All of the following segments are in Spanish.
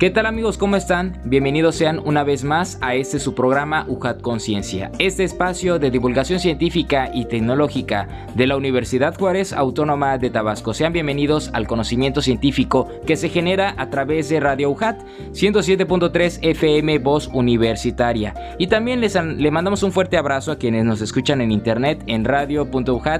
¿Qué tal amigos? ¿Cómo están? Bienvenidos sean una vez más a este su programa UJAT Conciencia, este espacio de divulgación científica y tecnológica de la Universidad Juárez Autónoma de Tabasco. Sean bienvenidos al conocimiento científico que se genera a través de Radio UJAT 107.3 FM Voz Universitaria. Y también les le mandamos un fuerte abrazo a quienes nos escuchan en internet en radio.ujat.mx.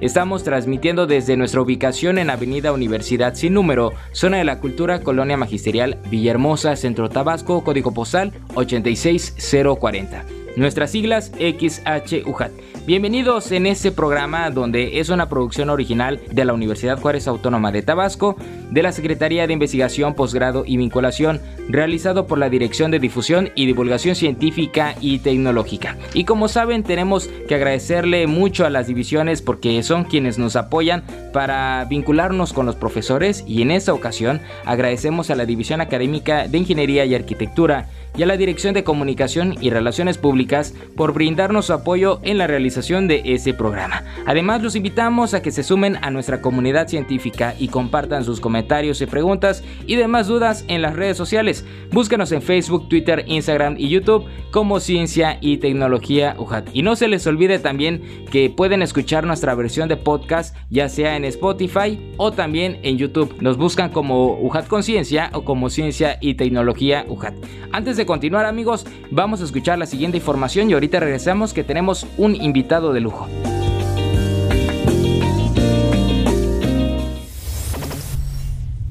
Estamos transmitiendo desde nuestra ubicación en Avenida Universidad sin número, zona de la cultura Colonia Magisterial Villahermosa, Centro Tabasco, código postal 86040. Nuestras siglas XHUJAT. Bienvenidos en este programa donde es una producción original de la Universidad Juárez Autónoma de Tabasco, de la Secretaría de Investigación, Posgrado y Vinculación, realizado por la Dirección de Difusión y Divulgación Científica y Tecnológica. Y como saben, tenemos que agradecerle mucho a las divisiones porque son quienes nos apoyan para vincularnos con los profesores y en esta ocasión agradecemos a la División Académica de Ingeniería y Arquitectura y a la Dirección de Comunicación y Relaciones Públicas por brindarnos su apoyo en la realización de ese programa. Además, los invitamos a que se sumen a nuestra comunidad científica y compartan sus comentarios y preguntas y demás dudas en las redes sociales. Búscanos en Facebook, Twitter, Instagram y YouTube como Ciencia y Tecnología UJAT. Y no se les olvide también que pueden escuchar nuestra versión de podcast ya sea en Spotify o también en YouTube. Nos buscan como UJAT Conciencia o como Ciencia y Tecnología UJAT. Antes de continuar amigos, vamos a escuchar la siguiente información y ahorita regresamos que tenemos un invitado de lujo.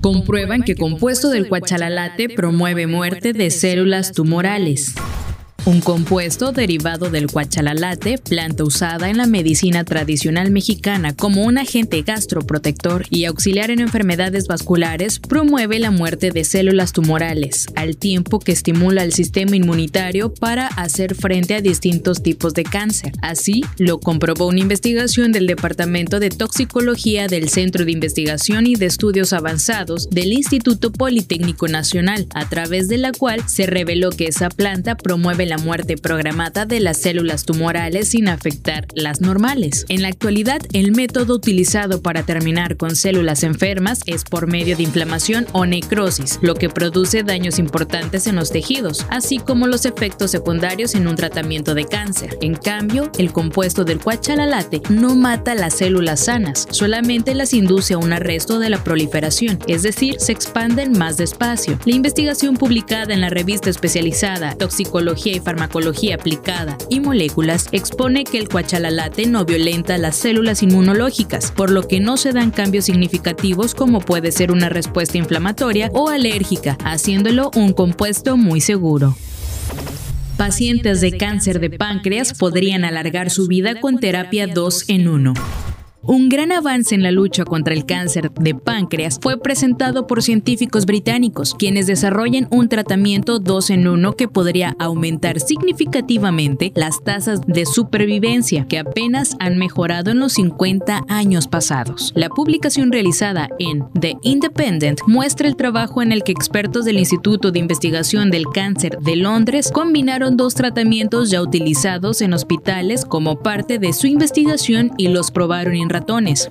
Comprueban que compuesto del cuachalalate promueve muerte de células tumorales un compuesto derivado del cuachalalate, planta usada en la medicina tradicional mexicana como un agente gastroprotector y auxiliar en enfermedades vasculares, promueve la muerte de células tumorales, al tiempo que estimula el sistema inmunitario para hacer frente a distintos tipos de cáncer. Así, lo comprobó una investigación del Departamento de Toxicología del Centro de Investigación y de Estudios Avanzados del Instituto Politécnico Nacional, a través de la cual se reveló que esa planta promueve la muerte programada de las células tumorales sin afectar las normales. En la actualidad, el método utilizado para terminar con células enfermas es por medio de inflamación o necrosis, lo que produce daños importantes en los tejidos, así como los efectos secundarios en un tratamiento de cáncer. En cambio, el compuesto del cuachalalate no mata las células sanas, solamente las induce a un arresto de la proliferación, es decir, se expanden más despacio. La investigación publicada en la revista especializada Toxicología Farmacología Aplicada y Moléculas expone que el cuachalalate no violenta las células inmunológicas, por lo que no se dan cambios significativos como puede ser una respuesta inflamatoria o alérgica, haciéndolo un compuesto muy seguro. Pacientes de cáncer de páncreas podrían alargar su vida con terapia 2 en 1. Un gran avance en la lucha contra el cáncer de páncreas fue presentado por científicos británicos, quienes desarrollan un tratamiento 2 en 1 que podría aumentar significativamente las tasas de supervivencia que apenas han mejorado en los 50 años pasados. La publicación realizada en The Independent muestra el trabajo en el que expertos del Instituto de Investigación del Cáncer de Londres combinaron dos tratamientos ya utilizados en hospitales como parte de su investigación y los probaron en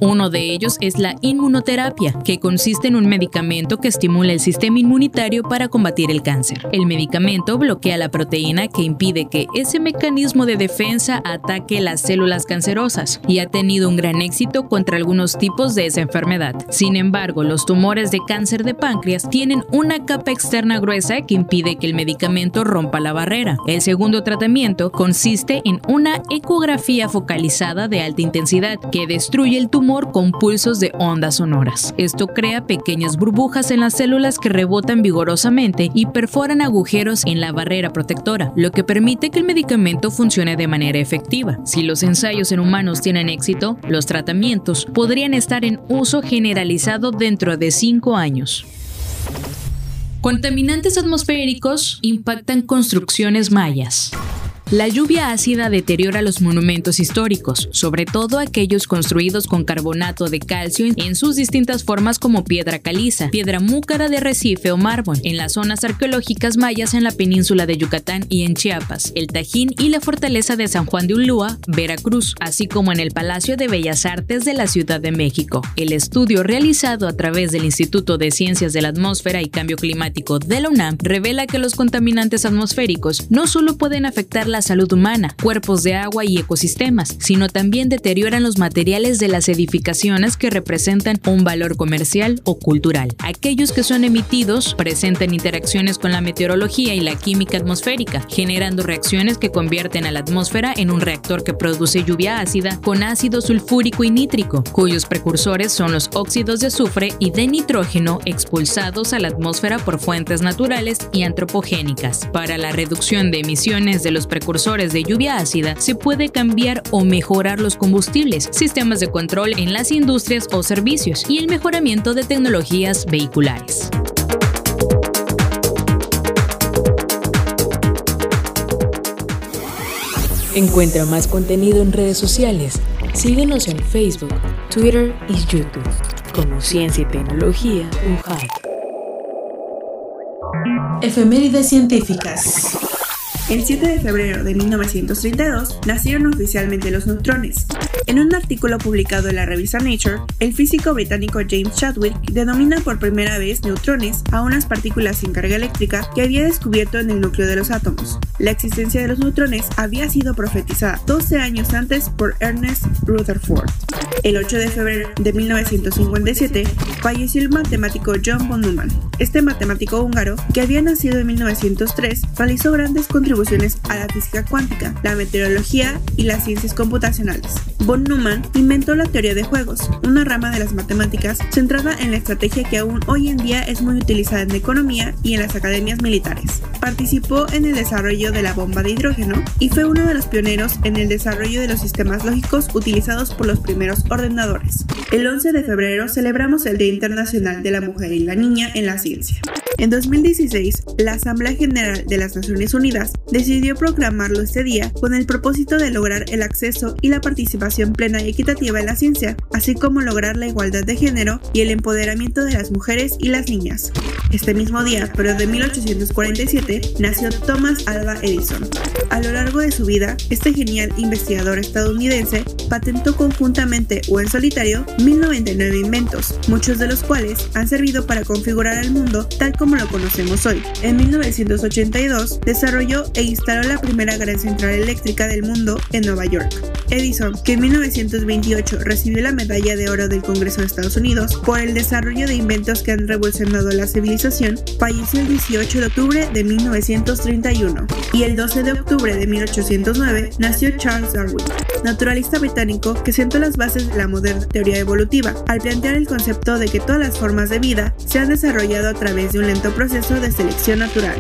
Uno de ellos es la inmunoterapia, que consiste en un medicamento que estimula el sistema inmunitario para combatir el cáncer. El medicamento bloquea la proteína que impide que ese mecanismo de defensa ataque las células cancerosas y ha tenido un gran éxito contra algunos tipos de esa enfermedad. Sin embargo, los tumores de cáncer de páncreas tienen una capa externa gruesa que impide que el medicamento rompa la barrera. El segundo tratamiento consiste en una ecografía focalizada de alta intensidad que destruye destruye el tumor con pulsos de ondas sonoras. Esto crea pequeñas burbujas en las células que rebotan vigorosamente y perforan agujeros en la barrera protectora, lo que permite que el medicamento funcione de manera efectiva. Si los ensayos en humanos tienen éxito, los tratamientos podrían estar en uso generalizado dentro de cinco años. Contaminantes atmosféricos impactan construcciones mayas. La lluvia ácida deteriora los monumentos históricos, sobre todo aquellos construidos con carbonato de calcio en sus distintas formas como piedra caliza, piedra múcara de recife o mármol, en las zonas arqueológicas mayas en la península de Yucatán y en Chiapas, el Tajín y la fortaleza de San Juan de Ulúa, Veracruz, así como en el Palacio de Bellas Artes de la Ciudad de México. El estudio realizado a través del Instituto de Ciencias de la Atmósfera y Cambio Climático de la UNAM revela que los contaminantes atmosféricos no solo pueden afectar la la salud humana, cuerpos de agua y ecosistemas, sino también deterioran los materiales de las edificaciones que representan un valor comercial o cultural. Aquellos que son emitidos presentan interacciones con la meteorología y la química atmosférica, generando reacciones que convierten a la atmósfera en un reactor que produce lluvia ácida con ácido sulfúrico y nítrico, cuyos precursores son los óxidos de azufre y de nitrógeno expulsados a la atmósfera por fuentes naturales y antropogénicas. Para la reducción de emisiones de los precursores precursores de lluvia ácida, se puede cambiar o mejorar los combustibles, sistemas de control en las industrias o servicios y el mejoramiento de tecnologías vehiculares. Encuentra más contenido en redes sociales. Síguenos en Facebook, Twitter y YouTube como Ciencia y Tecnología UJAT. Efemérides científicas. El 7 de febrero de 1932 nacieron oficialmente los neutrones. En un artículo publicado en la revista Nature, el físico británico James Chadwick denomina por primera vez neutrones a unas partículas sin carga eléctrica que había descubierto en el núcleo de los átomos. La existencia de los neutrones había sido profetizada 12 años antes por Ernest Rutherford. El 8 de febrero de 1957 falleció el matemático John von Neumann. Este matemático húngaro, que había nacido en 1903, realizó grandes contribuciones a la física cuántica, la meteorología y las ciencias computacionales. Von Neumann inventó la teoría de juegos, una rama de las matemáticas centrada en la estrategia que aún hoy en día es muy utilizada en la economía y en las academias militares. Participó en el desarrollo de la bomba de hidrógeno y fue uno de los pioneros en el desarrollo de los sistemas lógicos utilizados por los primeros ordenadores. El 11 de febrero celebramos el Día Internacional de la Mujer y la Niña en la Ciencia. En 2016, la Asamblea General de las Naciones Unidas decidió proclamarlo este día con el propósito de lograr el acceso y la participación plena y equitativa en la ciencia, así como lograr la igualdad de género y el empoderamiento de las mujeres y las niñas. Este mismo día, pero de 1847, nació Thomas Alva Edison. A lo largo de su vida, este genial investigador estadounidense patentó conjuntamente o en solitario 1099 inventos, muchos de los cuales han servido para configurar el mundo tal como como lo conocemos hoy. En 1982 desarrolló e instaló la primera gran central eléctrica del mundo en Nueva York. Edison, que en 1928 recibió la medalla de oro del Congreso de Estados Unidos por el desarrollo de inventos que han revolucionado la civilización, falleció el 18 de octubre de 1931 y el 12 de octubre de 1809 nació Charles Darwin, naturalista británico que sentó las bases de la moderna teoría evolutiva al plantear el concepto de que todas las formas de vida se han desarrollado a través de un proceso de selección natural.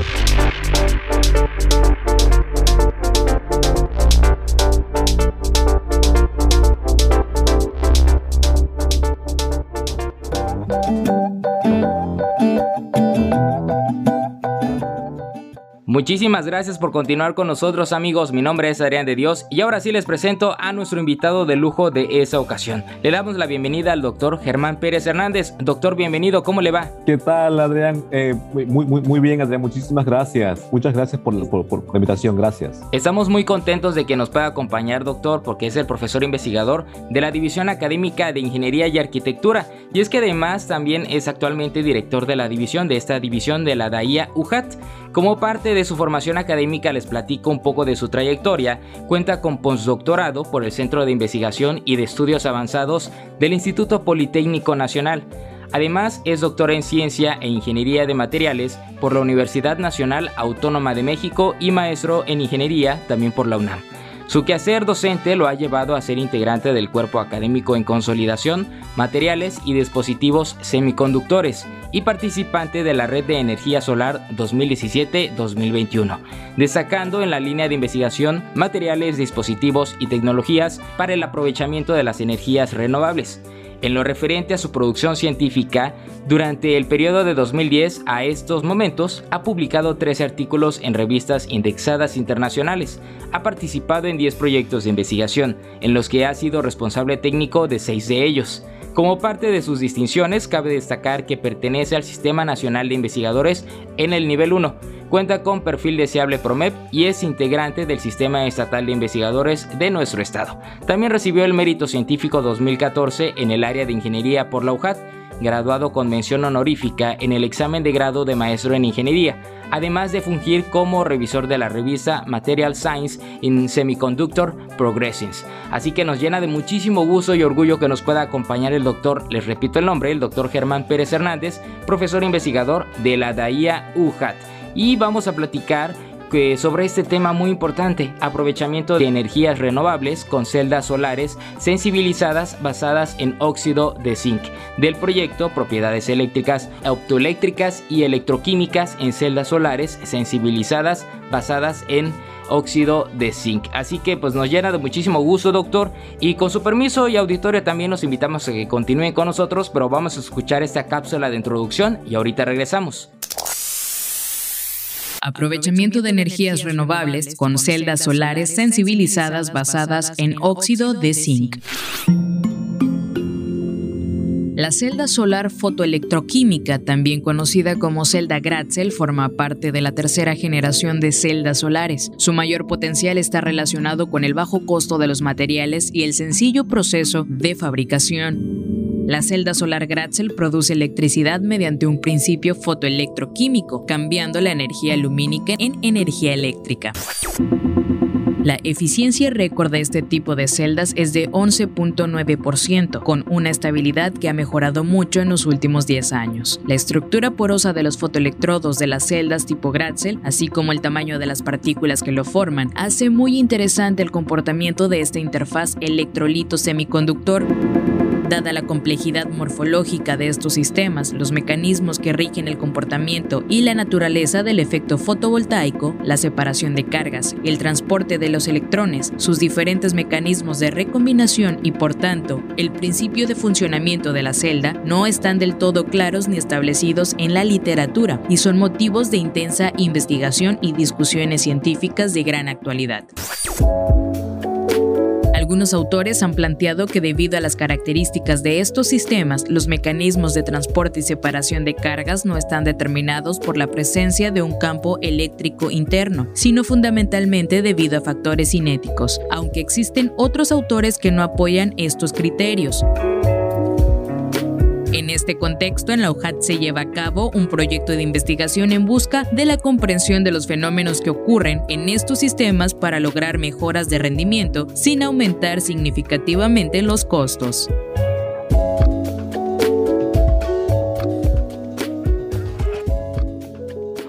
Muchísimas gracias por continuar con nosotros amigos, mi nombre es Adrián de Dios y ahora sí les presento a nuestro invitado de lujo de esa ocasión. Le damos la bienvenida al doctor Germán Pérez Hernández. Doctor, bienvenido, ¿cómo le va? ¿Qué tal Adrián? Eh, muy, muy, muy bien Adrián, muchísimas gracias. Muchas gracias por, por, la invitación, gracias. Estamos muy contentos de que nos pueda acompañar doctor porque es el profesor investigador de la División Académica de Ingeniería y Arquitectura y es que además también es actualmente director de la división de esta división de la DAIA UJAT. Como parte de su formación académica les platico un poco de su trayectoria. Cuenta con postdoctorado por el Centro de Investigación y de Estudios Avanzados del Instituto Politécnico Nacional. Además, es doctora en Ciencia e Ingeniería de Materiales por la Universidad Nacional Autónoma de México y maestro en Ingeniería también por la UNAM. Su quehacer docente lo ha llevado a ser integrante del cuerpo académico en consolidación, materiales y dispositivos semiconductores y participante de la Red de Energía Solar 2017-2021, destacando en la línea de investigación materiales, dispositivos y tecnologías para el aprovechamiento de las energías renovables. En lo referente a su producción científica, durante el periodo de 2010 a estos momentos ha publicado 13 artículos en revistas indexadas internacionales, ha participado en 10 proyectos de investigación, en los que ha sido responsable técnico de 6 de ellos. Como parte de sus distinciones, cabe destacar que pertenece al Sistema Nacional de Investigadores en el nivel 1, cuenta con perfil deseable PROMEP y es integrante del Sistema Estatal de Investigadores de nuestro estado. También recibió el Mérito Científico 2014 en el área de Ingeniería por la UJAT graduado con mención honorífica en el examen de grado de maestro en ingeniería, además de fungir como revisor de la revista Material Science in Semiconductor Progressings. Así que nos llena de muchísimo gusto y orgullo que nos pueda acompañar el doctor, les repito el nombre, el doctor Germán Pérez Hernández, profesor investigador de la DAIA UJAT. Y vamos a platicar sobre este tema muy importante, aprovechamiento de energías renovables con celdas solares sensibilizadas basadas en óxido de zinc, del proyecto Propiedades eléctricas, optoeléctricas y electroquímicas en celdas solares sensibilizadas basadas en óxido de zinc. Así que pues nos llena de muchísimo gusto, doctor, y con su permiso y auditorio también los invitamos a que continúen con nosotros, pero vamos a escuchar esta cápsula de introducción y ahorita regresamos. Aprovechamiento de energías renovables con celdas solares sensibilizadas basadas en óxido de zinc. La celda solar fotoelectroquímica, también conocida como celda Gratzel, forma parte de la tercera generación de celdas solares. Su mayor potencial está relacionado con el bajo costo de los materiales y el sencillo proceso de fabricación. La celda solar Gratzel produce electricidad mediante un principio fotoelectroquímico, cambiando la energía lumínica en energía eléctrica. La eficiencia récord de este tipo de celdas es de 11.9%, con una estabilidad que ha mejorado mucho en los últimos 10 años. La estructura porosa de los fotoelectrodos de las celdas tipo Gratzel, así como el tamaño de las partículas que lo forman, hace muy interesante el comportamiento de esta interfaz electrolito-semiconductor. Dada la complejidad morfológica de estos sistemas, los mecanismos que rigen el comportamiento y la naturaleza del efecto fotovoltaico, la separación de cargas, el transporte de los electrones, sus diferentes mecanismos de recombinación y por tanto el principio de funcionamiento de la celda no están del todo claros ni establecidos en la literatura y son motivos de intensa investigación y discusiones científicas de gran actualidad. Algunos autores han planteado que debido a las características de estos sistemas, los mecanismos de transporte y separación de cargas no están determinados por la presencia de un campo eléctrico interno, sino fundamentalmente debido a factores cinéticos, aunque existen otros autores que no apoyan estos criterios. En este contexto, en la UJAT se lleva a cabo un proyecto de investigación en busca de la comprensión de los fenómenos que ocurren en estos sistemas para lograr mejoras de rendimiento sin aumentar significativamente los costos.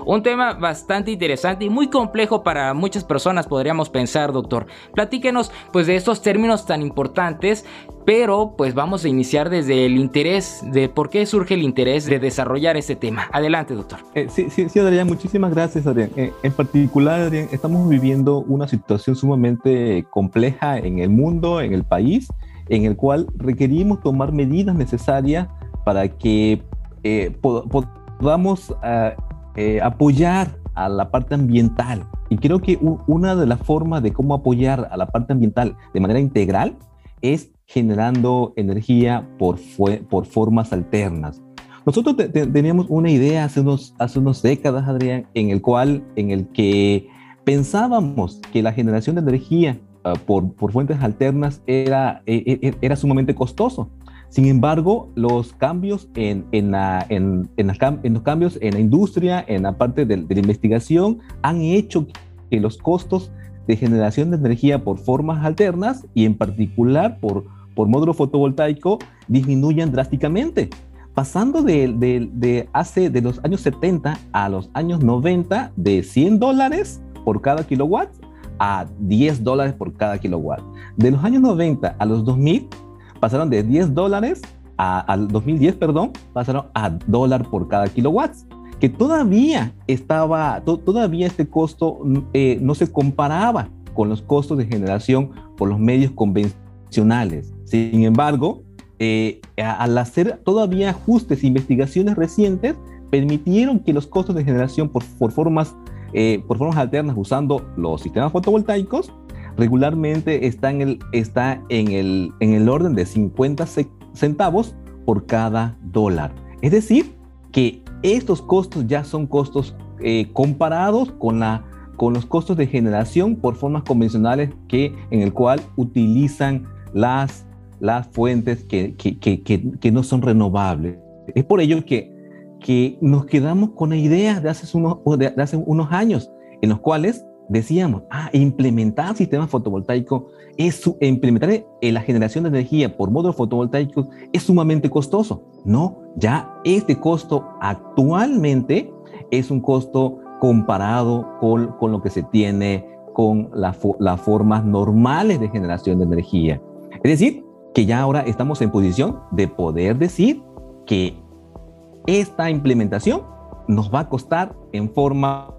Un tema bastante interesante y muy complejo para muchas personas, podríamos pensar, doctor. Platíquenos pues de estos términos tan importantes, pero pues vamos a iniciar desde el interés, de por qué surge el interés de desarrollar este tema. Adelante, doctor. Eh, sí, sí, sí, Adrián, muchísimas gracias, Adrián. Eh, en particular, Adrián, estamos viviendo una situación sumamente compleja en el mundo, en el país, en el cual requerimos tomar medidas necesarias para que eh, podamos ah, eh, apoyar a la parte ambiental. Y creo que una de las formas de cómo apoyar a la parte ambiental de manera integral es generando energía por, por formas alternas. Nosotros teníamos una idea hace unos, hace unas décadas, Adrián, en el cual, en el que pensábamos que la generación de energía ah, por, por, fuentes alternas era, e, e, era sumamente costoso. Sin embargo, los cambios en, la, los cambios en la industria, en la parte de, la investigación, han hecho que los costos de generación de energía por formas alternas y en particular por, por módulo fotovoltaico disminuyan drásticamente, pasando de, de, hace de los años 70 a los años 90 de 100 dólares por cada kilowatt a 10 dólares por cada kilowatt. De los años 90 a los 2000 pasaron de 10 dólares al 2010, perdón, pasaron a dólar por cada kilowatt, que todavía estaba, todavía este costo eh, no se comparaba con los costos de generación por los medios convencionales. Sin embargo, eh, al hacer todavía ajustes e investigaciones recientes, permitieron que los costos de generación por, por formas, eh, por formas alternas usando los sistemas fotovoltaicos regularmente está en el, está en el, en el orden de 50 centavos por cada dólar. Es decir, que estos costos ya son costos eh, comparados con, la, con los costos de generación por formas convencionales que, en el cual utilizan las, las fuentes que, que, que, que no son renovables. Es por ello que, nos quedamos con la idea de hace unos, de hace unos años en los cuales decíamos, ah, implementar sistemas fotovoltaicos es implementar eh, la generación de energía por módulos fotovoltaicos es sumamente costoso. No, ya este costo actualmente es un costo comparado con, con lo que se tiene con las formas normales de generación de energía. Es decir, que ya ahora estamos en posición de poder decir que esta implementación nos va a costar en forma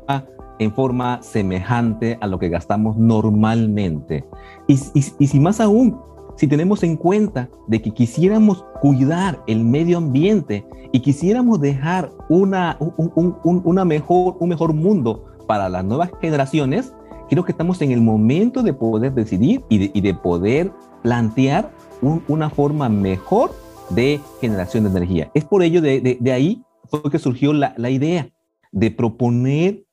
en forma semejante a lo que gastamos normalmente. Y, si más aún, si tenemos en cuenta de que quisiéramos cuidar el medio ambiente y quisiéramos dejar una, un, una mejor, un mejor mundo para las nuevas generaciones, creo que estamos en el momento de poder decidir y de, poder plantear una forma mejor de generación de energía. Es por ello de, de, ahí fue que surgió la, la idea de proponer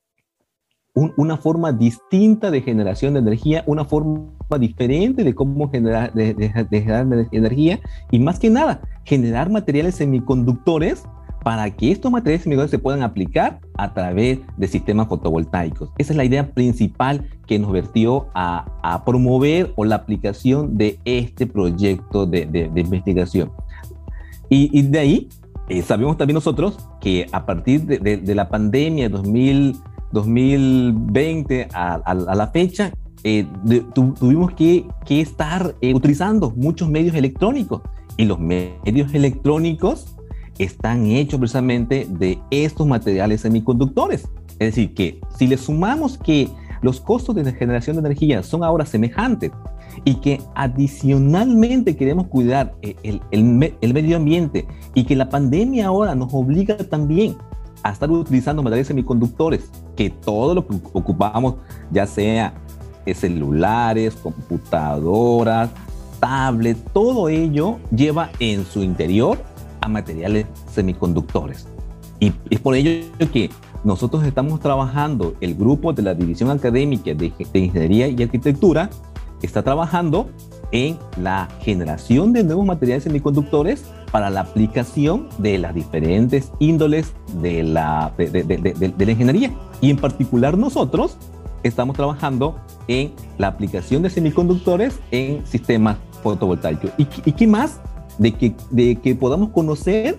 una forma distinta de generación de energía, una forma diferente de cómo generar, de, generar energía y más que nada, generar materiales semiconductores para que estos materiales semiconductores se puedan aplicar a través de sistemas fotovoltaicos. Esa es la idea principal que nos vertió a, promover o la aplicación de este proyecto de, investigación. Y, de ahí eh, sabemos también nosotros que a partir de, la pandemia 2000 2020 a, la fecha, eh, tuvimos que, estar eh, utilizando muchos medios electrónicos y los medios electrónicos están hechos precisamente de estos materiales semiconductores. Es decir, que si le sumamos que los costos de generación de energía son ahora semejantes y que adicionalmente queremos cuidar el, el medio ambiente y que la pandemia ahora nos obliga también a estar utilizando materiales semiconductores, que todo lo que ocupamos, ya sea celulares, computadoras, tablets, todo ello lleva en su interior a materiales semiconductores. Y es por ello que nosotros estamos trabajando, el grupo de la División Académica de Ingeniería y Arquitectura está trabajando en la generación de nuevos materiales semiconductores para la aplicación de las diferentes índoles de la, de, la ingeniería. Y en particular nosotros estamos trabajando en la aplicación de semiconductores en sistemas fotovoltaicos. ¿Y, y qué más? De que, de que podamos conocer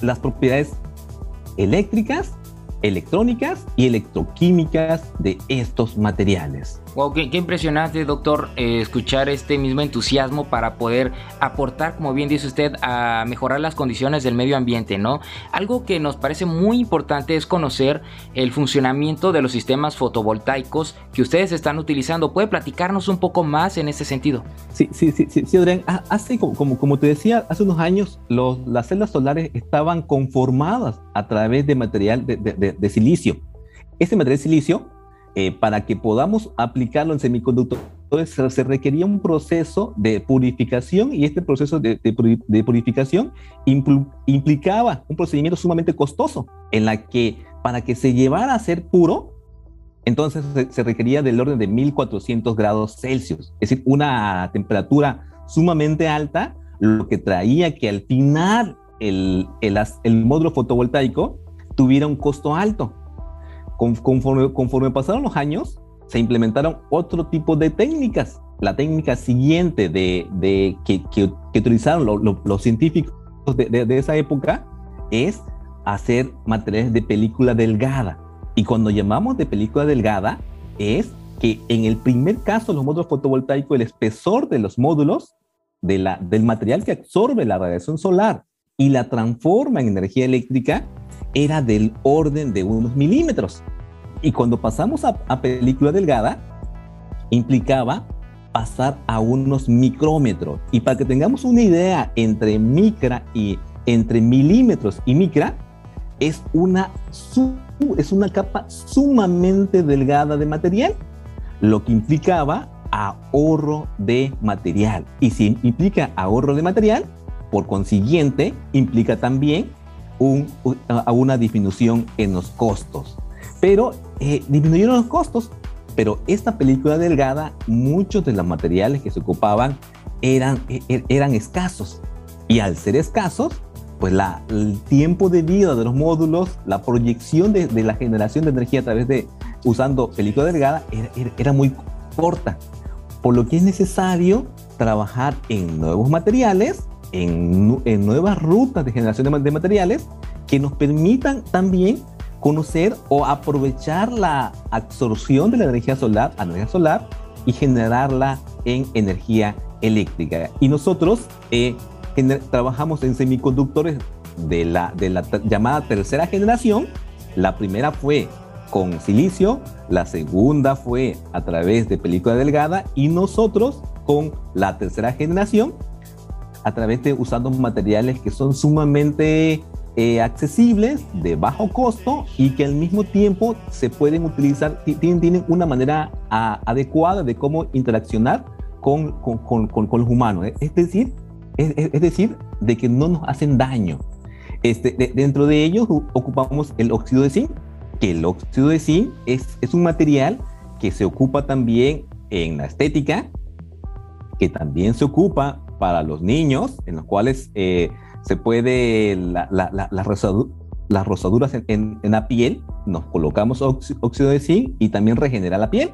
las propiedades eléctricas electrónicas y electroquímicas de estos materiales. Wow, qué, impresionante, doctor, eh, escuchar este mismo entusiasmo para poder aportar, como bien dice usted, a mejorar las condiciones del medio ambiente, ¿no? Algo que nos parece muy importante es conocer el funcionamiento de los sistemas fotovoltaicos que ustedes están utilizando. ¿Puede platicarnos un poco más en ese sentido? Sí, sí, sí, sí, Adrián. Hace, como, como te decía, hace unos años los, las celdas solares estaban conformadas a través de material de, de, de silicio. Este material de silicio eh, para que podamos aplicarlo en semiconductores se, requería un proceso de purificación y este proceso de, purificación implicaba un procedimiento sumamente costoso en la que para que se llevara a ser puro, entonces se, requería del orden de 1400 grados Celsius, es decir, una temperatura sumamente alta, lo que traía que al final el, el, el módulo fotovoltaico tuviera un costo alto conforme, pasaron los años, se implementaron otro tipo de técnicas. La técnica siguiente de, que, que, utilizaron los científicos de, esa época es hacer materiales de película delgada. Y cuando llamamos de película delgada, es que en el primer caso, los módulos fotovoltaicos, el espesor de los módulos del material que absorbe la radiación solar y la transforma en energía eléctrica era del orden de unos milímetros. Y cuando pasamos a, a película delgada, implicaba pasar a unos micrómetros. Y para que tengamos una idea entre micra y entre milímetros y micra, es una, es una capa sumamente delgada de material, lo que implicaba ahorro de material. Y si implica ahorro de material, por consiguiente, implica también un, una disminución en los costos. Pero eh, disminuyeron los costos, pero esta película delgada, muchos de los materiales que se ocupaban eran, e, e, eran escasos. Y al ser escasos, pues la, el tiempo de vida de los módulos, la proyección de, de la generación de energía a través de usando película delgada era, era, muy corta. Por lo que es necesario trabajar en nuevos materiales, en, en nuevas rutas de generación de, de materiales que nos permitan también conocer o aprovechar la absorción de la energía solar, energía solar y generarla en energía eléctrica. Y nosotros eh, trabajamos en semiconductores de la, de la llamada tercera generación. La primera fue con silicio, la segunda fue a través de película delgada y nosotros con la tercera generación a través de usando materiales que son sumamente eh, accesibles, de bajo costo y que al mismo tiempo se pueden utilizar, tienen, tienen una manera adecuada de cómo interaccionar con, con, con, con, los humanos. Es decir, es, es, decir, de que no nos hacen daño. Este, dentro de ellos ocupamos el óxido de zinc, que el óxido de zinc es, es un material que se ocupa también en la estética, que también se ocupa para los niños, en los cuales eh, se puede, la, la, la, las rosaduras en, en, la piel, nos colocamos óxido de zinc y también regenera la piel.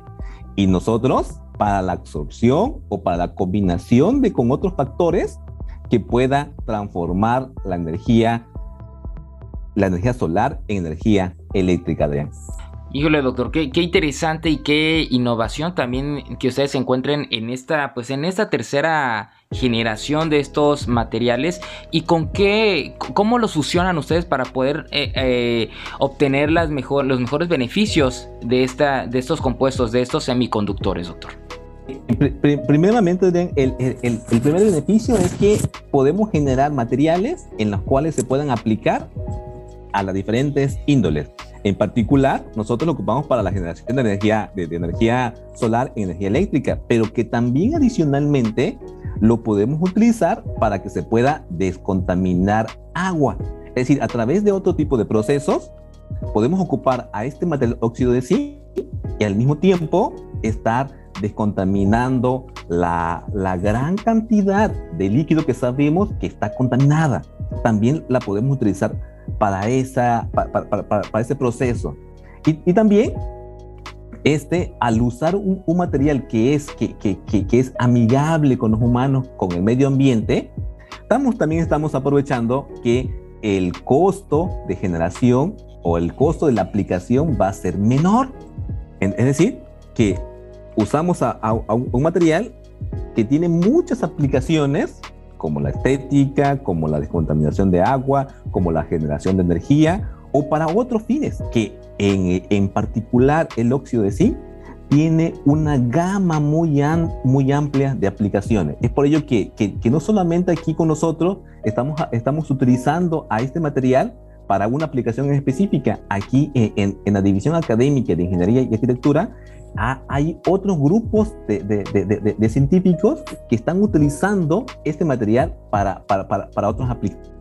Y nosotros, para la absorción o para la combinación de con otros factores que pueda transformar la energía, la energía solar en energía eléctrica, Adrián. Híjole, doctor, qué, qué, interesante y qué innovación también que ustedes encuentren en esta, pues en esta tercera generación de estos materiales y con qué, cómo los fusionan ustedes para poder eh, eh, obtener las mejor, los mejores beneficios de, esta, de estos compuestos, de estos semiconductores, doctor. Primeramente, el, primer beneficio es que podemos generar materiales en los cuales se puedan aplicar a las diferentes índoles. En particular, nosotros lo ocupamos para la generación de energía, de, de energía solar y energía eléctrica, pero que también adicionalmente lo podemos utilizar para que se pueda descontaminar agua. Es decir, a través de otro tipo de procesos, podemos ocupar a este material óxido de zinc y al mismo tiempo estar descontaminando la, la gran cantidad de líquido que sabemos que está contaminada. También la podemos utilizar para, esa, para, para, para ese proceso. Y, y, también, este, al usar un, un material que es, que, que, que, es amigable con los humanos, con el medio ambiente, estamos, también estamos aprovechando que el costo de generación o el costo de la aplicación va a ser menor. Es decir, que usamos a un material que tiene muchas aplicaciones como la estética, como la descontaminación de agua, como la generación de energía o para otros fines, que en, en particular el óxido de zinc tiene una gama muy, muy amplia de aplicaciones. Es por ello que, que, que, no solamente aquí con nosotros estamos, estamos utilizando a este material para una aplicación específica. Aquí en, en la división académica de Ingeniería y Arquitectura hay otros grupos de, científicos que están utilizando este material para, para, para, otras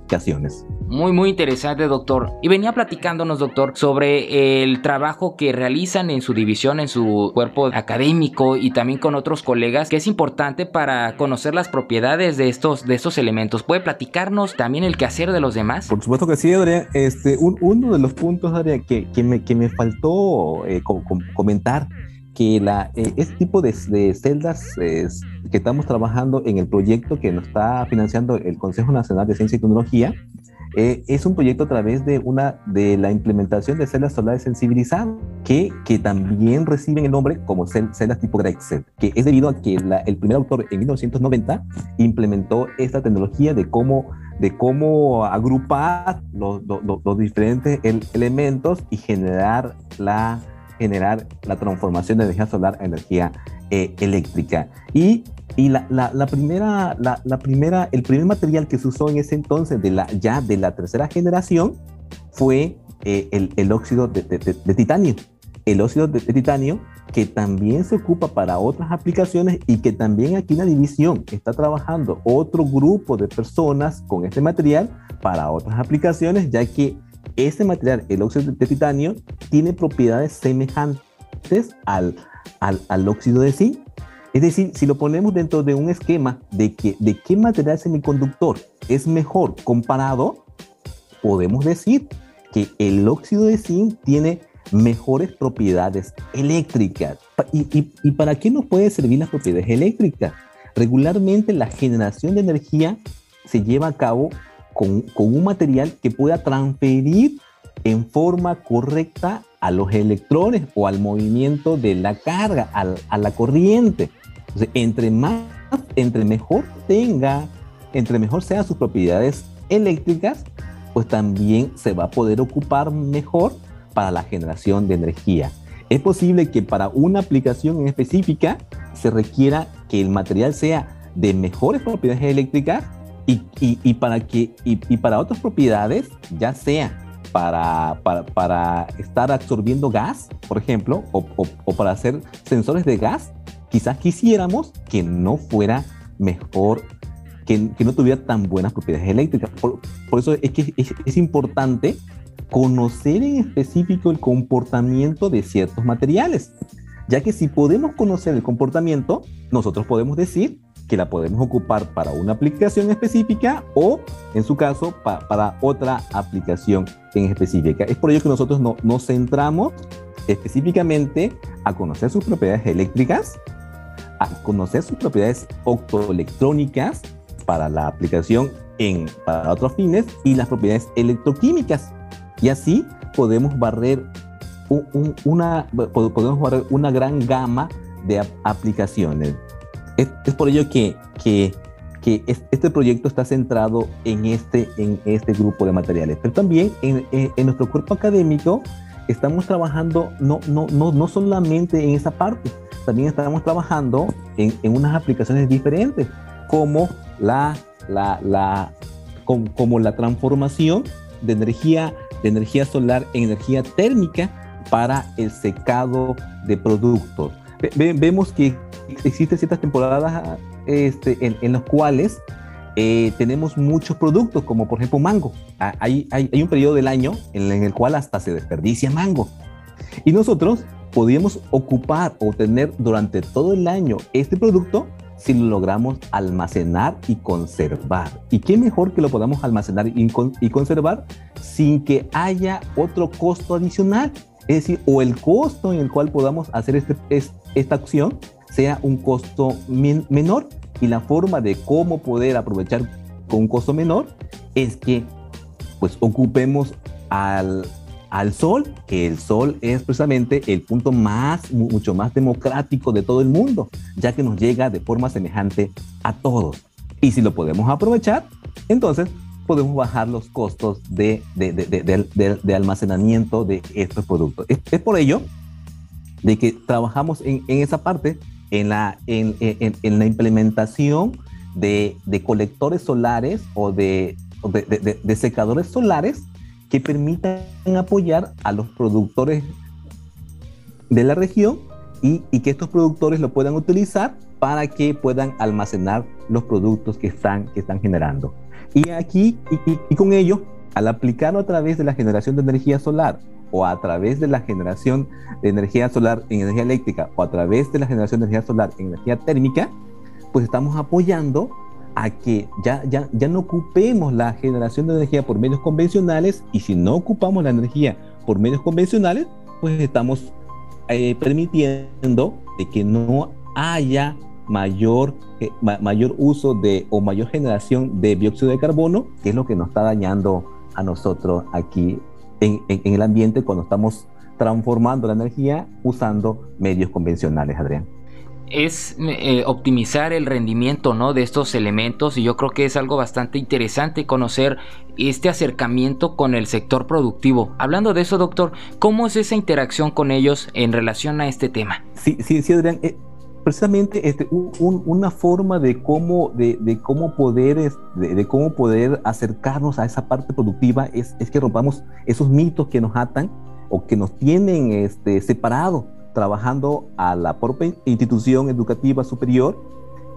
aplicaciones. Muy, muy interesante, doctor. Y venía platicándonos, doctor, sobre el trabajo que realizan en su división, en su cuerpo académico y también con otros colegas, que es importante para conocer las propiedades de estos, de estos elementos. ¿Puede platicarnos también el quehacer de los demás? Por supuesto que sí, Adrián. Este, un, uno de los puntos, Adrián, que, que, me, que me faltó eh, com, com, comentar que la, eh, este tipo de, de celdas que estamos trabajando en el proyecto que nos está financiando el Consejo Nacional de Ciencia y Tecnología, eh, es un proyecto a través de, una, de la implementación de celdas solares sensibilizadas, que, que también reciben el nombre como celdas tipo Grexel, que es debido a que el primer autor en 1990 implementó esta tecnología de cómo, de cómo agrupar los, los, diferentes elementos y generar la, generar la transformación de energía solar a energía eh, eléctrica. Y y la, la, primera, la, la, primera, el primer material que se usó en ese entonces, de la, ya de la tercera generación, fue eh, el, el, óxido de, de, titanio. El óxido de, titanio que también se ocupa para otras aplicaciones y que también aquí en la división está trabajando otro grupo de personas con este material para otras aplicaciones, ya que este material, el óxido de titanio, tiene propiedades semejantes al, al, al óxido de zinc es decir, si lo ponemos dentro de un esquema de, que, de qué material semiconductor es mejor comparado, podemos decir que el óxido de zinc tiene mejores propiedades eléctricas. ¿Y, y, para qué nos puede servir las propiedades eléctricas? Regularmente la generación de energía se lleva a cabo con, un material que pueda transferir en forma correcta a los electrones o al movimiento de la carga, a la corriente. Entonces, entre más, entre mejor tenga, entre mejor sean sus propiedades eléctricas, pues también se va a poder ocupar mejor para la generación de energía. Es posible que para una aplicación en específica se requiera que el material sea de mejores propiedades eléctricas y, para, que, y, para otras propiedades, ya sea para, para, para, estar absorbiendo gas, por ejemplo, o, o para hacer sensores de gas, quizás quisiéramos que no fuera mejor, que, que no tuviera tan buenas propiedades eléctricas. Por, eso es que es, importante conocer en específico el comportamiento de ciertos materiales, ya que si podemos conocer el comportamiento, nosotros podemos decir que la podemos ocupar para una aplicación específica o, en su caso, para otra aplicación en específica. Es por ello que nosotros no, nos centramos específicamente a conocer sus propiedades eléctricas a conocer sus propiedades optoelectrónicas para la aplicación en, para otros fines y las propiedades electroquímicas. Y así podemos barrer, una, podemos barrer una gran gama de aplicaciones. Es, por ello que, que, que, este proyecto está centrado en este, en este grupo de materiales. Pero también en, en nuestro cuerpo académico estamos trabajando no, no, no, no solamente en esa parte, también estamos trabajando en, en unas aplicaciones diferentes, como la, la, la, como, la transformación de energía, de energía solar en energía térmica para el secado de productos. vemos que existen ciertas temporadas este, en, en las cuales eh, tenemos muchos productos, como por ejemplo mango. Ah, hay, hay, hay, un periodo del año en el cual hasta se desperdicia mango. Y nosotros podíamos ocupar o tener durante todo el año este producto si lo logramos almacenar y conservar. ¿Y qué mejor que lo podamos almacenar y, y conservar sin que haya otro costo adicional? Es decir, o el costo en el cual podamos hacer este, esta acción sea un costo menor y la forma de cómo poder aprovechar con un costo menor es que pues ocupemos al, al sol, que el sol es precisamente el punto más, mucho más democrático de todo el mundo, ya que nos llega de forma semejante a todos. Y si lo podemos aprovechar, entonces podemos bajar los costos de, de, de, de almacenamiento de estos productos. Es, por ello de que trabajamos en, en esa parte, en la, en, en, en la implementación de, colectores solares o de, de secadores solares que permitan apoyar a los productores de la región y, que estos productores lo puedan utilizar para que puedan almacenar los productos que están, que están generando. Y aquí, y, con ello, al aplicarlo a través de la generación de energía solar o a través de la generación de energía solar en energía eléctrica o a través de la generación de energía solar en energía térmica, pues estamos apoyando a que ya, ya, ya no ocupemos la generación de energía por medios convencionales y si no ocupamos la energía por medios convencionales, pues estamos eh, permitiendo de que no haya mayor, eh, mayor uso de o mayor generación de dióxido de carbono, que es lo que nos está dañando a nosotros aquí en, el ambiente cuando estamos transformando la energía usando medios convencionales, Adrián es eh, optimizar el rendimiento ¿no? de estos elementos y yo creo que es algo bastante interesante conocer este acercamiento con el sector productivo. Hablando de eso, doctor, ¿cómo es esa interacción con ellos en relación a este tema? Sí, sí, sí, Adrián. Precisamente este, una forma de cómo, de, cómo poder, de, cómo poder acercarnos a esa parte productiva es, es, que rompamos esos mitos que nos atan o que nos tienen este, separados trabajando a la propia institución educativa superior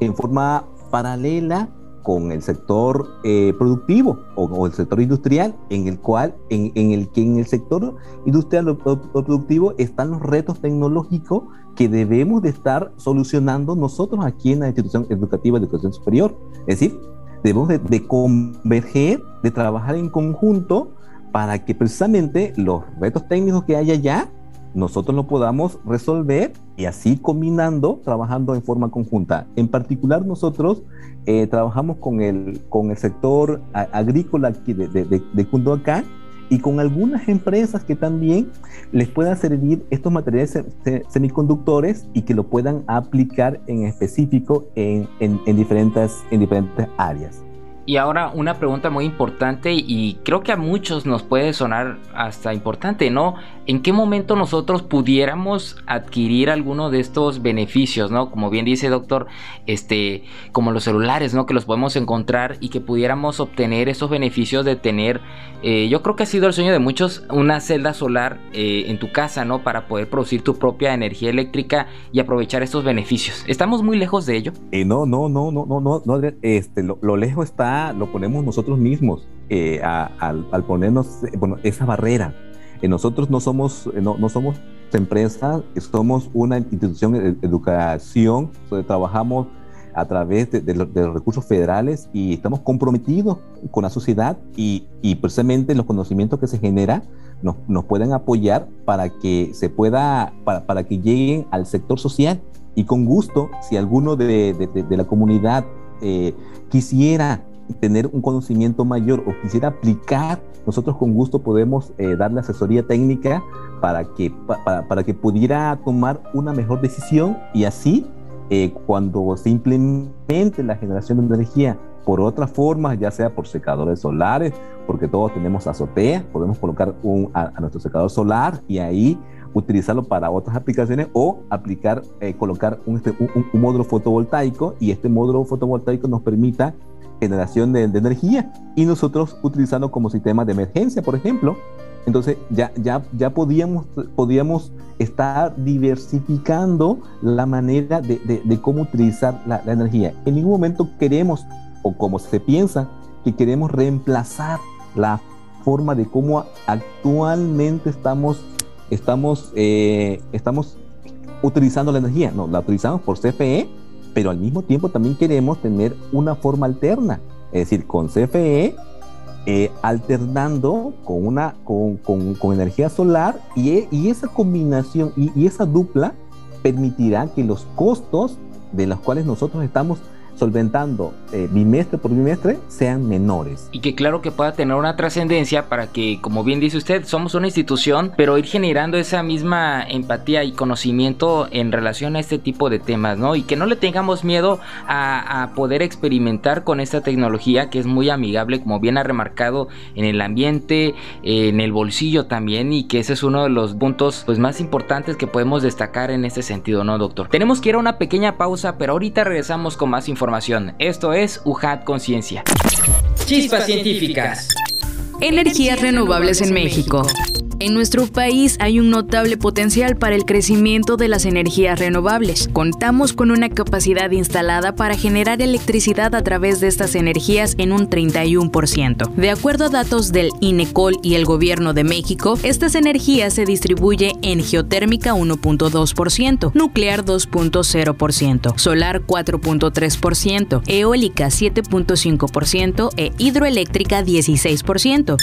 en forma paralela con el sector eh, productivo o, el sector industrial, en el cual, en, el que en el sector industrial o, productivo están los retos tecnológicos que debemos de estar solucionando nosotros aquí en la institución educativa de educación superior. Es decir, debemos de, de converger, de trabajar en conjunto para que precisamente los retos técnicos que hay allá nosotros lo podamos resolver y así combinando, trabajando en forma conjunta. En particular nosotros eh, trabajamos con el, con el sector agrícola aquí de, de, de, y con algunas empresas que también les puedan servir estos materiales semiconductores y que lo puedan aplicar en específico en, en diferentes, en diferentes áreas. Y ahora una pregunta muy importante y creo que a muchos nos puede sonar hasta importante, ¿no? ¿En qué momento nosotros pudiéramos adquirir alguno de estos beneficios, ¿no? Como bien dice doctor, este, como los celulares, ¿no? Que los podemos encontrar y que pudiéramos obtener esos beneficios de tener, eh, yo creo que ha sido el sueño de muchos, una celda solar eh, en tu casa, ¿no? Para poder producir tu propia energía eléctrica y aprovechar estos beneficios. ¿Estamos muy lejos de ello? Eh, no, no, no, no, no, no, no, este, lo lejos está lo ponemos nosotros mismos eh, al, ponernos eh, bueno, esa barrera. Eh, nosotros no somos, no, no, somos empresa, somos una institución de educación, donde trabajamos a través de, los recursos federales y estamos comprometidos con la sociedad y, y precisamente los conocimientos que se generan nos, nos, pueden apoyar para que se pueda, para, para, que lleguen al sector social. Y con gusto, si alguno de, de la comunidad quisiera tener un conocimiento mayor o quisiera aplicar, nosotros con gusto podemos eh, darle asesoría técnica para que, para, que pudiera tomar una mejor decisión y así eh, cuando se implemente la generación de energía por otras formas, ya sea por secadores solares, porque todos tenemos azotea, podemos colocar un, a, nuestro secador solar y ahí utilizarlo para otras aplicaciones o aplicar, eh, colocar este, un, un, módulo fotovoltaico y este módulo fotovoltaico nos permita generación de, energía y nosotros utilizando como sistema de emergencia, por ejemplo. Entonces ya, ya, ya podíamos, podíamos estar diversificando la manera de, de, cómo utilizar la, energía. En ningún momento queremos, o como se piensa, que queremos reemplazar la forma de cómo actualmente estamos, estamos, eh, estamos utilizando la energía. No, la utilizamos por CFE pero al mismo tiempo también queremos tener una forma alterna, es decir, con CFE, eh, alternando con, una, con, con, energía solar y, y esa combinación y, y esa dupla permitirá que los costos de los cuales nosotros estamos solventando eh, bimestre por bimestre sean menores. Y que claro que pueda tener una trascendencia para que, como bien dice usted, somos una institución, pero ir generando esa misma empatía y conocimiento en relación a este tipo de temas, ¿no? Y que no le tengamos miedo a, a poder experimentar con esta tecnología que es muy amigable, como bien ha remarcado, en el ambiente, en el bolsillo también, y que ese es uno de los puntos pues, más importantes que podemos destacar en este sentido, ¿no, doctor? Tenemos que ir a una pequeña pausa, pero ahorita regresamos con más información esto es UJAT Conciencia. Chispas científicas. Energías renovables en México. En nuestro país hay un notable potencial para el crecimiento de las energías renovables. Contamos con una capacidad instalada para generar electricidad a través de estas energías en un 31%. De acuerdo a datos del INECOL y el Gobierno de México, estas energías se distribuye en geotérmica 1.2%, nuclear 2.0%, solar 4.3%, eólica 7.5% e hidroeléctrica 16%.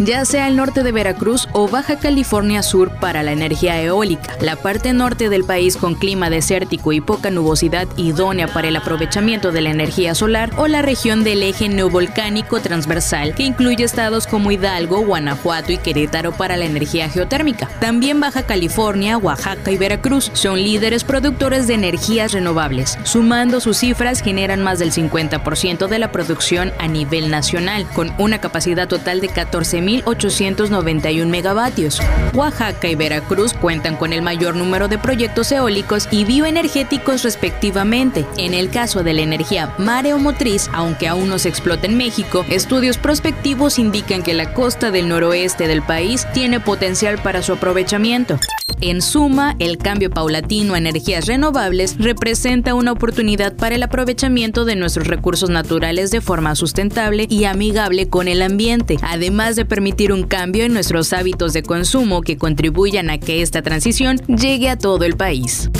Ya sea el norte de Veracruz o Baja California Sur para la energía eólica, la parte norte del país con clima desértico y poca nubosidad idónea para el aprovechamiento de la energía solar o la región del eje neovolcánico transversal que incluye estados como Hidalgo, Guanajuato y Querétaro para la energía geotérmica. También Baja California, Oaxaca y Veracruz son líderes productores de energías renovables. Sumando sus cifras generan más del 50% de la producción a nivel nacional, con una capacidad total de 14.891 megavatios. Oaxaca y Veracruz cuentan con el mayor número de proyectos eólicos y bioenergéticos respectivamente. En el caso de la energía mareomotriz, aunque aún no se explota en México, estudios prospectivos indican que la costa del noroeste del país tiene potencial para su aprovechamiento. En suma, el cambio paulatino a energías renovables representa una oportunidad para el aprovechamiento de nuestros recursos naturales de forma sustentable y amigable con el ambiente, además de permitir un cambio en nuestros hábitos de consumo que contribuyan a que esta transición llegue a todo el país.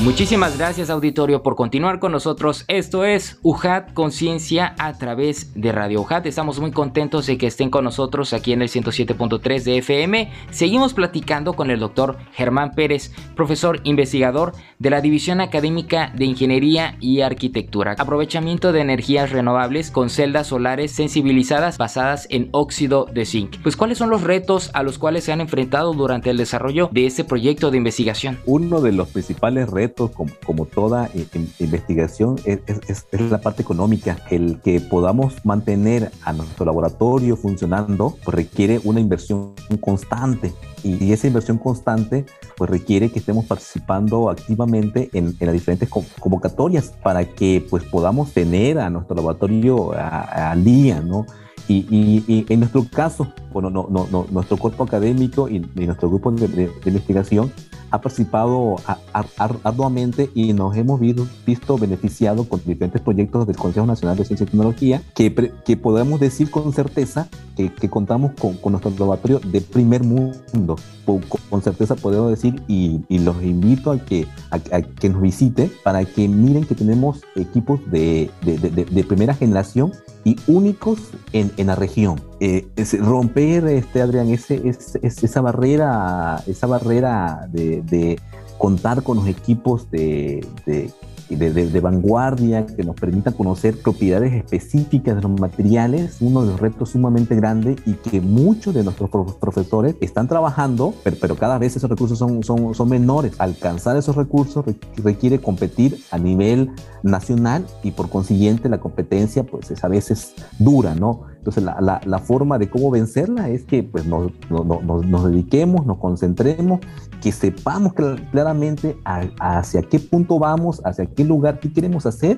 Muchísimas gracias auditorio por continuar con nosotros. Esto es UJAT Conciencia a través de Radio UJAT. Estamos muy contentos de que estén con nosotros aquí en el 107.3 de FM. Seguimos platicando con el doctor Germán Pérez, profesor investigador de la División Académica de Ingeniería y Arquitectura. Aprovechamiento de energías renovables con celdas solares sensibilizadas basadas en óxido de zinc. Pues cuáles son los retos a los cuales se han enfrentado durante el desarrollo de este proyecto de investigación. Uno de los principales retos como, toda eh, investigación, es, la parte económica. El que podamos mantener a nuestro laboratorio funcionando pues requiere una inversión constante. Y, esa inversión constante pues requiere que estemos participando activamente en, las diferentes convocatorias para que pues podamos tener a nuestro laboratorio al día, ¿no? Y, en nuestro caso, bueno, no, no, nuestro cuerpo académico y, nuestro grupo de, investigación ha participado arduamente y nos hemos visto, beneficiados con diferentes proyectos del Consejo Nacional de Ciencia y Tecnología que, que podemos decir con certeza que, contamos con, nuestro laboratorio de primer mundo. Con, certeza podemos decir y, los invito a que, a, que nos visite para que miren que tenemos equipos de, de, de primera generación y únicos en, en la región. Eh, romper, este, Adrián, esa barrera, esa barrera de, contar con los equipos de de, de, vanguardia que nos permitan conocer propiedades específicas de los materiales, uno de los retos sumamente grande y que muchos de nuestros profesores están trabajando, pero, pero cada vez esos recursos son, son, son menores. Alcanzar esos recursos requiere competir a nivel nacional y por consiguiente la competencia pues es a veces dura, ¿no? Entonces, la, la, forma de cómo vencerla es que pues, nos, nos, nos dediquemos, nos concentremos, que sepamos claramente hacia qué punto vamos, hacia qué lugar, qué queremos hacer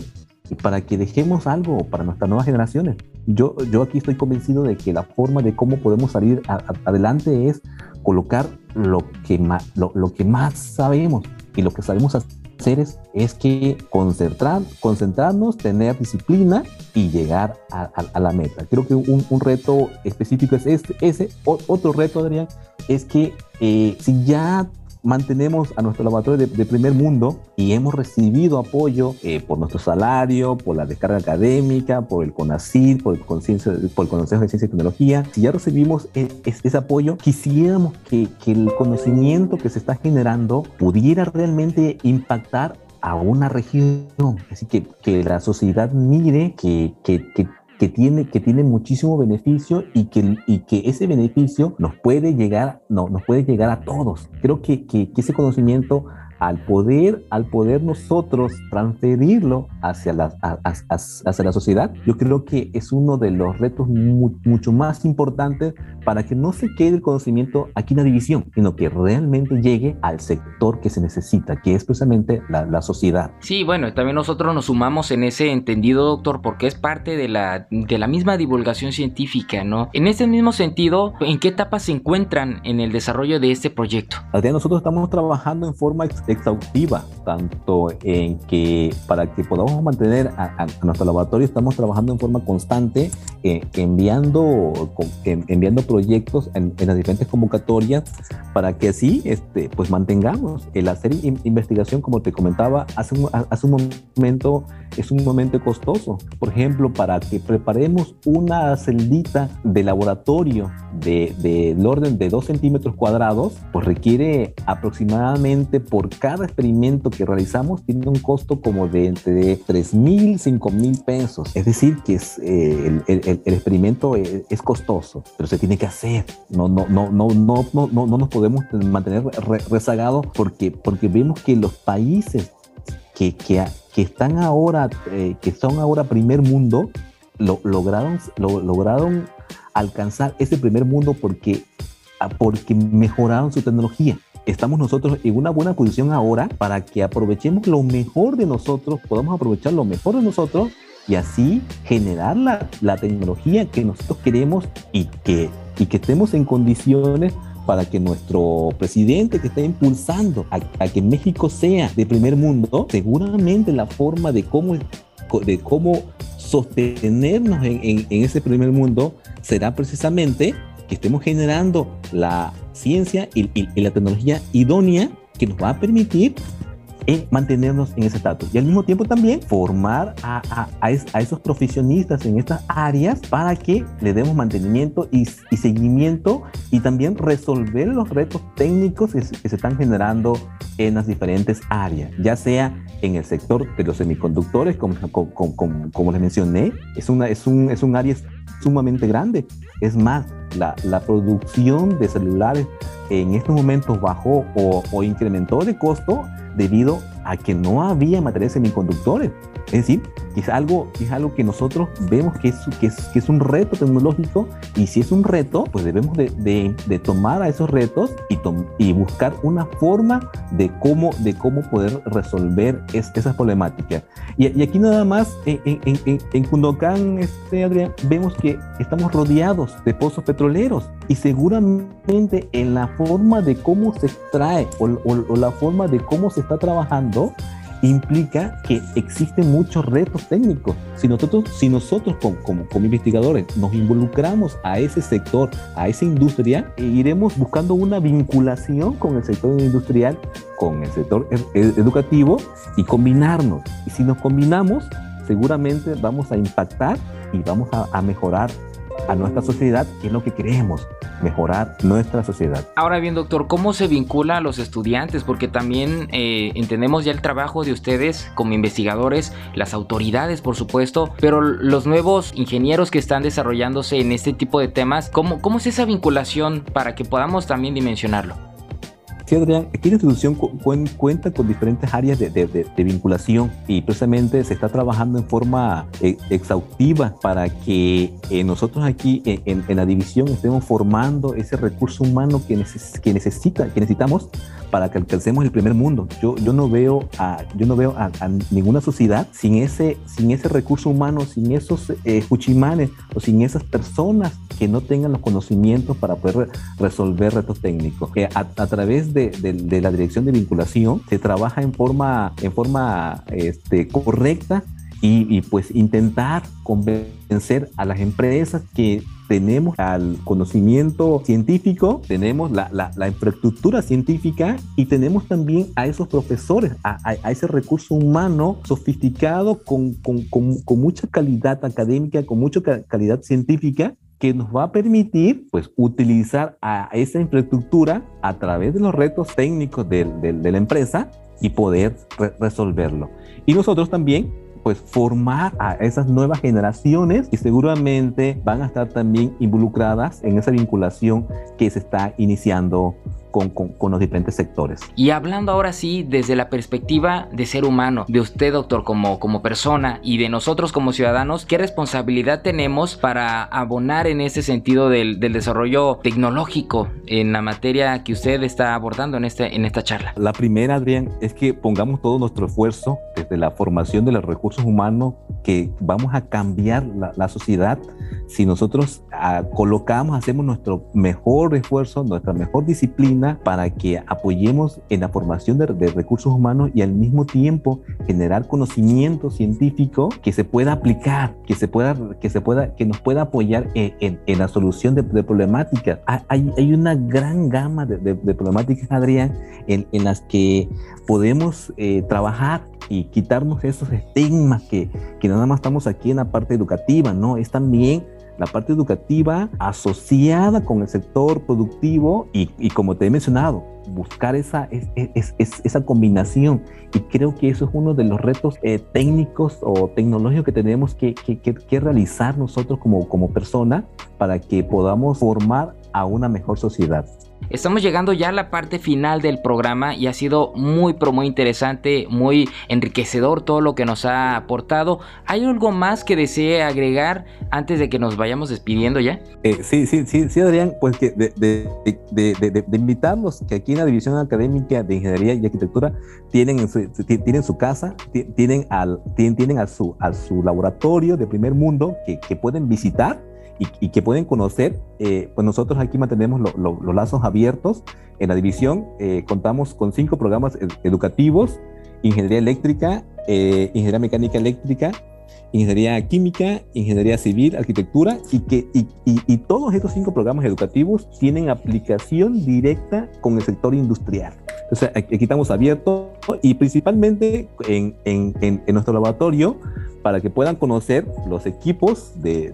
y para que dejemos algo para nuestras nuevas generaciones. Yo, yo aquí estoy convencido de que la forma de cómo podemos salir adelante es colocar lo que, más, lo, lo que más sabemos y lo que sabemos hacer seres es que concentrar, concentrarnos, tener disciplina y llegar a, la meta. Creo que un, reto específico es este, ese. otro reto, Adrián, es que eh, si ya mantenemos a nuestro laboratorio de, primer mundo y hemos recibido apoyo eh, por nuestro salario, por la descarga académica, por el CONACYT, por el, por el Consejo de Ciencia y Tecnología. Si ya recibimos e, ese apoyo, quisiéramos que, que el conocimiento que se está generando pudiera realmente impactar a una región. Así que que la sociedad mire que, que, que que tiene, que tiene muchísimo beneficio y que, y que ese beneficio nos puede llegar, no, nos puede llegar a todos. Creo que, que, que ese conocimiento al poder, al poder nosotros transferirlo hacia la, hacia la sociedad, yo creo que es uno de los retos mucho más importantes para que no se quede el conocimiento aquí en la división, sino que realmente llegue al sector que se necesita, que es precisamente la, la sociedad. Sí, bueno, también nosotros nos sumamos en ese entendido, doctor, porque es parte de la, de la misma divulgación científica, ¿no? En ese mismo sentido, ¿en qué etapa se encuentran en el desarrollo de este proyecto? Nosotros estamos trabajando en forma exhaustiva, tanto en que para que podamos mantener a, nuestro laboratorio estamos trabajando en forma constante, eh, enviando, enviando proyectos en, las diferentes convocatorias para que así este, pues mantengamos el hacer investigación, como te comentaba hace un, hace un momento, es un momento costoso. Por ejemplo, para que preparemos una celdita de laboratorio del de, orden de 2 centímetros cuadrados, pues requiere aproximadamente por cada experimento que realizamos, tiene un costo como de entre 3 mil, 5 mil pesos. Es decir, que es, eh, el, experimento es, costoso, pero se tiene que hacer. No, no, no, no, no, no, no, no nos podemos mantener rezagados porque, porque vemos que los países que, que, que están ahora, eh, que son ahora primer mundo, lo, lograron, lo, lograron alcanzar ese primer mundo porque, porque mejoraron su tecnología. Estamos nosotros en una buena posición ahora para que aprovechemos lo mejor de nosotros, podamos aprovechar lo mejor de nosotros y así generar la, la tecnología que nosotros queremos y que, y que estemos en condiciones para que nuestro presidente que está impulsando a, a, que México sea de primer mundo, seguramente la forma de cómo, de cómo sostenernos en, en, ese primer mundo será precisamente que estemos generando la ciencia y, y, la tecnología idónea que nos va a permitir eh, mantenernos en ese estatus y al mismo tiempo también formar a, a, a, esos profesionistas en estas áreas para que le demos mantenimiento y, y seguimiento y también resolver los retos técnicos que, que se están generando en las diferentes áreas, ya sea en el sector de los semiconductores, como, como, como, les mencioné, es, una, es, un, es un área sumamente grande. Es más, la, la producción de celulares en estos momentos bajó o, o incrementó de costo debido a que no había materiales semiconductores. Es decir, es algo, es algo que nosotros vemos que es, que, es, que es un reto tecnológico y si es un reto, pues debemos de, de, tomar a esos retos y, y, buscar una forma de cómo, de cómo poder resolver esas problemáticas. Y, y, aquí nada más, en, en, en, en este, Adrián, vemos que estamos rodeados de pozos petroleros y seguramente en la forma de cómo se extrae o, o la forma de cómo se está trabajando, implica que existen muchos retos técnicos. Si nosotros, si nosotros como, como, investigadores nos involucramos a ese sector, a esa industria, e iremos buscando una vinculación con el sector industrial, con el sector educativo y combinarnos. Y si nos combinamos, seguramente vamos a impactar y vamos a, a mejorar a nuestra sociedad, que es lo que queremos, mejorar nuestra sociedad. Ahora bien, doctor, ¿cómo se vincula a los estudiantes? Porque también eh, entendemos ya el trabajo de ustedes como investigadores, las autoridades, por supuesto, pero los nuevos ingenieros que están desarrollándose en este tipo de temas, ¿cómo, cómo es esa vinculación para que podamos también dimensionarlo? Sí, Adrián, aquí la institución cuenta con diferentes áreas de, vinculación y precisamente se está trabajando en forma eh, exhaustiva para que eh, nosotros aquí en, la división estemos formando ese recurso humano que, que, necesita, que necesitamos para que alcancemos el primer mundo. Yo, yo no veo, a, yo no veo a, ninguna sociedad sin ese, sin ese recurso humano, sin esos eh, fuchimanes o sin esas personas que no tengan los conocimientos para poder resolver retos técnicos. a, a través de, la dirección de vinculación se trabaja en forma, en forma este, correcta y, pues intentar convencer a las empresas que tenemos al conocimiento científico, tenemos la, la, infraestructura científica y tenemos también a esos profesores, a, a, ese recurso humano sofisticado con, con, con, con, mucha calidad académica, con mucha calidad científica que nos va a permitir pues utilizar a esa infraestructura a través de los retos técnicos de, de, la empresa y poder resolverlo. Y nosotros también pues formar a esas nuevas generaciones y seguramente van a estar también involucradas en esa vinculación que se está iniciando con, los diferentes sectores. Y hablando ahora sí desde la perspectiva de ser humano, de usted doctor como, como persona y de nosotros como ciudadanos, ¿qué responsabilidad tenemos para abonar en ese sentido del, del desarrollo tecnológico en la materia que usted está abordando en, este, en esta charla? La primera, Adrián, es que pongamos todo nuestro esfuerzo desde la formación de los recursos humanos que vamos a cambiar la, sociedad si nosotros ah, colocamos, hacemos nuestro mejor esfuerzo, nuestra mejor disciplina para que apoyemos en la formación de, recursos humanos y al mismo tiempo generar conocimiento científico que se pueda aplicar, que se pueda, que se pueda, que nos pueda apoyar en, en, la solución de, problemáticas. Hay, hay, una gran gama de, problemáticas, Adrián, en, en, las que podemos eh, trabajar y quitarnos esos estigmas que, que nada más estamos aquí en la parte educativa, ¿no? Es también la parte educativa asociada con el sector productivo y, y como te he mencionado, buscar esa, es, esa combinación. Y creo que eso es uno de los retos eh, técnicos o tecnológicos que tenemos que, que, que, realizar nosotros como, como persona para que podamos formar a una mejor sociedad. Estamos llegando ya a la parte final del programa y ha sido muy pero muy interesante, muy enriquecedor todo lo que nos ha aportado. ¿Hay algo más que desee agregar antes de que nos vayamos despidiendo ya? Eh, sí, sí, sí, sí, Adrián, pues que de, de, de, de, invitarlos que aquí en la División Académica de Ingeniería y Arquitectura tienen, su, tienen su casa, tienen, al, tienen, a, su, a su laboratorio de primer mundo que, que pueden visitar y, que pueden conocer, eh, pues nosotros aquí mantenemos los lazos abiertos. En la división eh, contamos con cinco programas educativos, ingeniería eléctrica, eh, ingeniería mecánica eléctrica, ingeniería química, ingeniería civil, arquitectura, y, que, y, y, todos estos cinco programas educativos tienen aplicación directa con el sector industrial. Entonces, aquí estamos abiertos y principalmente en, en, en nuestro laboratorio para que puedan conocer los equipos de,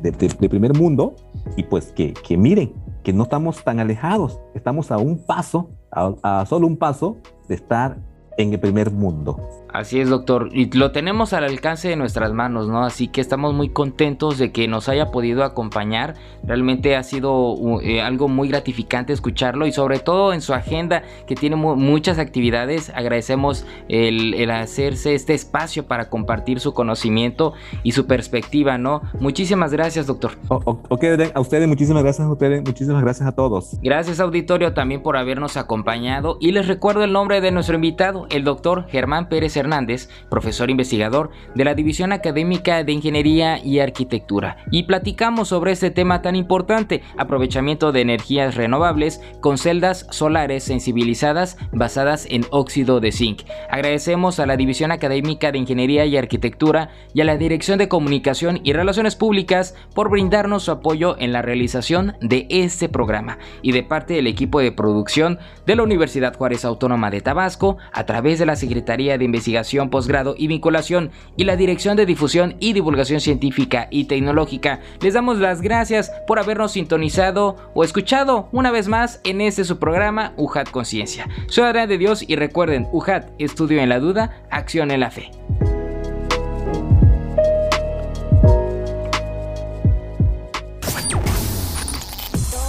primer mundo y pues que, que, miren que no estamos tan alejados, estamos a un paso, a, a solo un paso de estar en el primer mundo. Así es, doctor. Y lo tenemos al alcance de nuestras manos, ¿no? Así que estamos muy contentos de que nos haya podido acompañar. Realmente ha sido eh, algo muy gratificante escucharlo y sobre todo en su agenda que tiene muchas actividades. Agradecemos el, hacerse este espacio para compartir su conocimiento y su perspectiva, ¿no? Muchísimas gracias, doctor. ok, a ustedes, muchísimas gracias a ustedes, muchísimas gracias a todos. Gracias, auditorio, también por habernos acompañado. Y les recuerdo el nombre de nuestro invitado, el doctor Germán Pérez Hernández, profesor investigador de la División Académica de Ingeniería y Arquitectura. Y platicamos sobre este tema tan importante, aprovechamiento de energías renovables con celdas solares sensibilizadas basadas en óxido de zinc. Agradecemos a la División Académica de Ingeniería y Arquitectura y a la Dirección de Comunicación y Relaciones Públicas por brindarnos su apoyo en la realización de este programa y de parte del equipo de producción de la Universidad Juárez Autónoma de Tabasco a través de la Secretaría de Investigación posgrado y vinculación y la Dirección de Difusión y Divulgación Científica y Tecnológica. Les damos las gracias por habernos sintonizado o escuchado una vez más en este su programa UJAT Conciencia. Soy Adrián de Dios y recuerden, UJAT, estudio en la duda, acción en la fe.